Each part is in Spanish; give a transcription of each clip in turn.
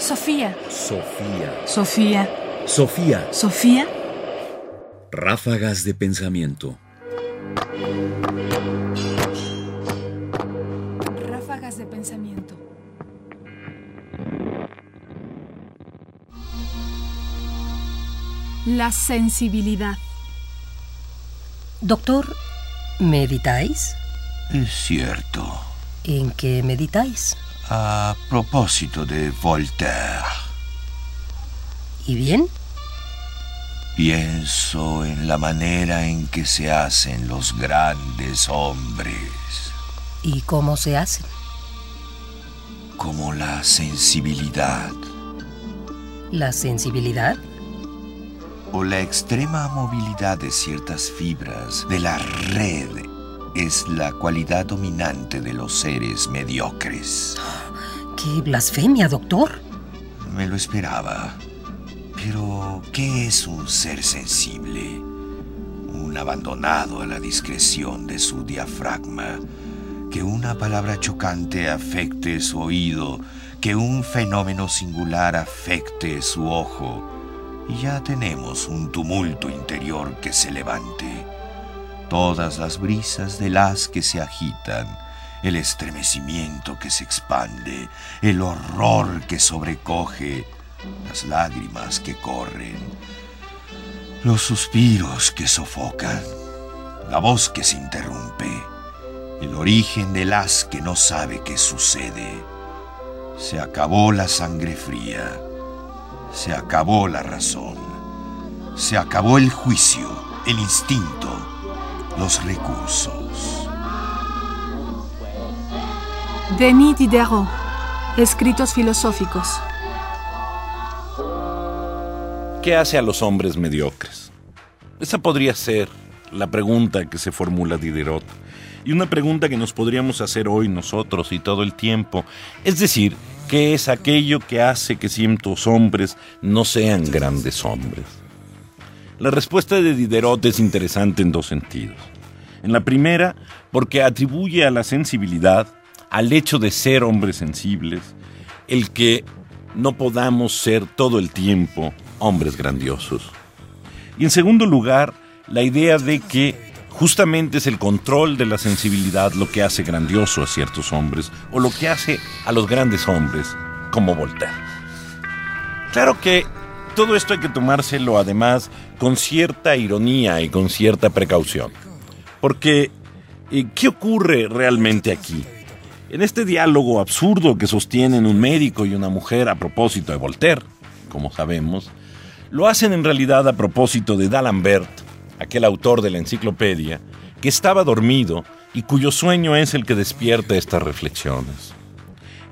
Sofía. Sofía. Sofía. Sofía. Sofía. Ráfagas de pensamiento. Ráfagas de pensamiento. La sensibilidad. Doctor, ¿meditáis? Es cierto. ¿En qué meditáis? A propósito de Voltaire, ¿Y bien? pienso en la manera en que se hacen los grandes hombres, ¿Y cómo se hacen? como la sensibilidad ¿La sensibilidad? o la extrema movilidad de ciertas fibras de la red es la cualidad dominante de los seres mediocres. ¡Qué blasfemia, doctor! Me lo esperaba. Pero, ¿qué es un ser sensible? Un abandonado a la discreción de su diafragma. Que una palabra chocante afecte su oído, que un fenómeno singular afecte su ojo. Y ya tenemos un tumulto interior que se levante. Todas las brisas del haz que se agitan, el estremecimiento que se expande, el horror que sobrecoge, las lágrimas que corren, los suspiros que sofocan, la voz que se interrumpe, el origen del haz que no sabe qué sucede. Se acabó la sangre fría, se acabó la razón, se acabó el juicio, el instinto, los recursos. Denis Diderot. Escritos filosóficos. ¿Qué hace a los hombres mediocres? Esa podría ser la pregunta que se formula Diderot y una pregunta que nos podríamos hacer hoy nosotros y todo el tiempo. Es decir, ¿qué es aquello que hace que ciertos hombres no sean grandes hombres? La respuesta de Diderot es interesante en dos sentidos. En la primera, porque atribuye a la sensibilidad, al hecho de ser hombres sensibles, el que no podamos ser todo el tiempo hombres grandiosos. Y en segundo lugar, la idea de que justamente es el control de la sensibilidad lo que hace grandioso a ciertos hombres o lo que hace a los grandes hombres como Voltaire. Claro que todo esto hay que tomárselo además con cierta ironía y con cierta precaución. Porque, eh, ¿qué ocurre realmente aquí? En este diálogo absurdo que sostienen un médico y una mujer a propósito de Voltaire, como sabemos, lo hacen en realidad a propósito de D'Alembert, aquel autor de la enciclopedia, que estaba dormido y cuyo sueño es el que despierta estas reflexiones.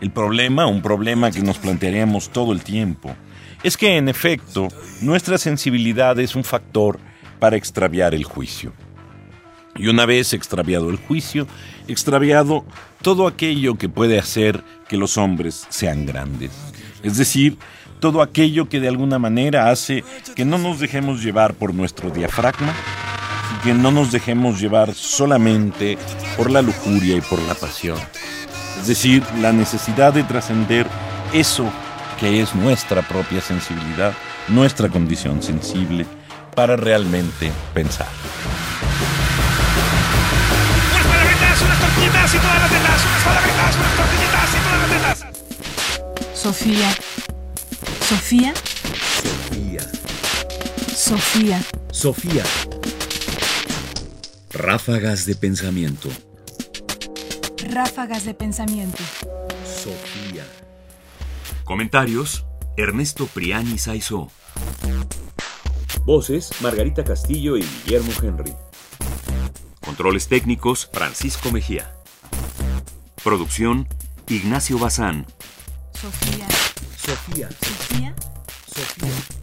El problema, un problema que nos plantearemos todo el tiempo, es que en efecto nuestra sensibilidad es un factor para extraviar el juicio. Y una vez extraviado el juicio, extraviado todo aquello que puede hacer que los hombres sean grandes. Es decir, todo aquello que de alguna manera hace que no nos dejemos llevar por nuestro diafragma y que no nos dejemos llevar solamente por la lujuria y por la pasión. Es decir, la necesidad de trascender eso que es nuestra propia sensibilidad, nuestra condición sensible, para realmente pensar. Unas palabritas, unas tortillitas y todas las tetas. Unas palabritas, unas tortillitas y todas las tetas. Sofía. Sofía. Sofía. Sofía. Sofía. Ráfagas de pensamiento. Ráfagas de pensamiento. Sofía. Comentarios: Ernesto Priani Saizó. Voces, Margarita Castillo y Guillermo Henry. Controles técnicos: Francisco Mejía. Producción: Ignacio Bazán. Sofía. Sofía. Sofía. Sofía.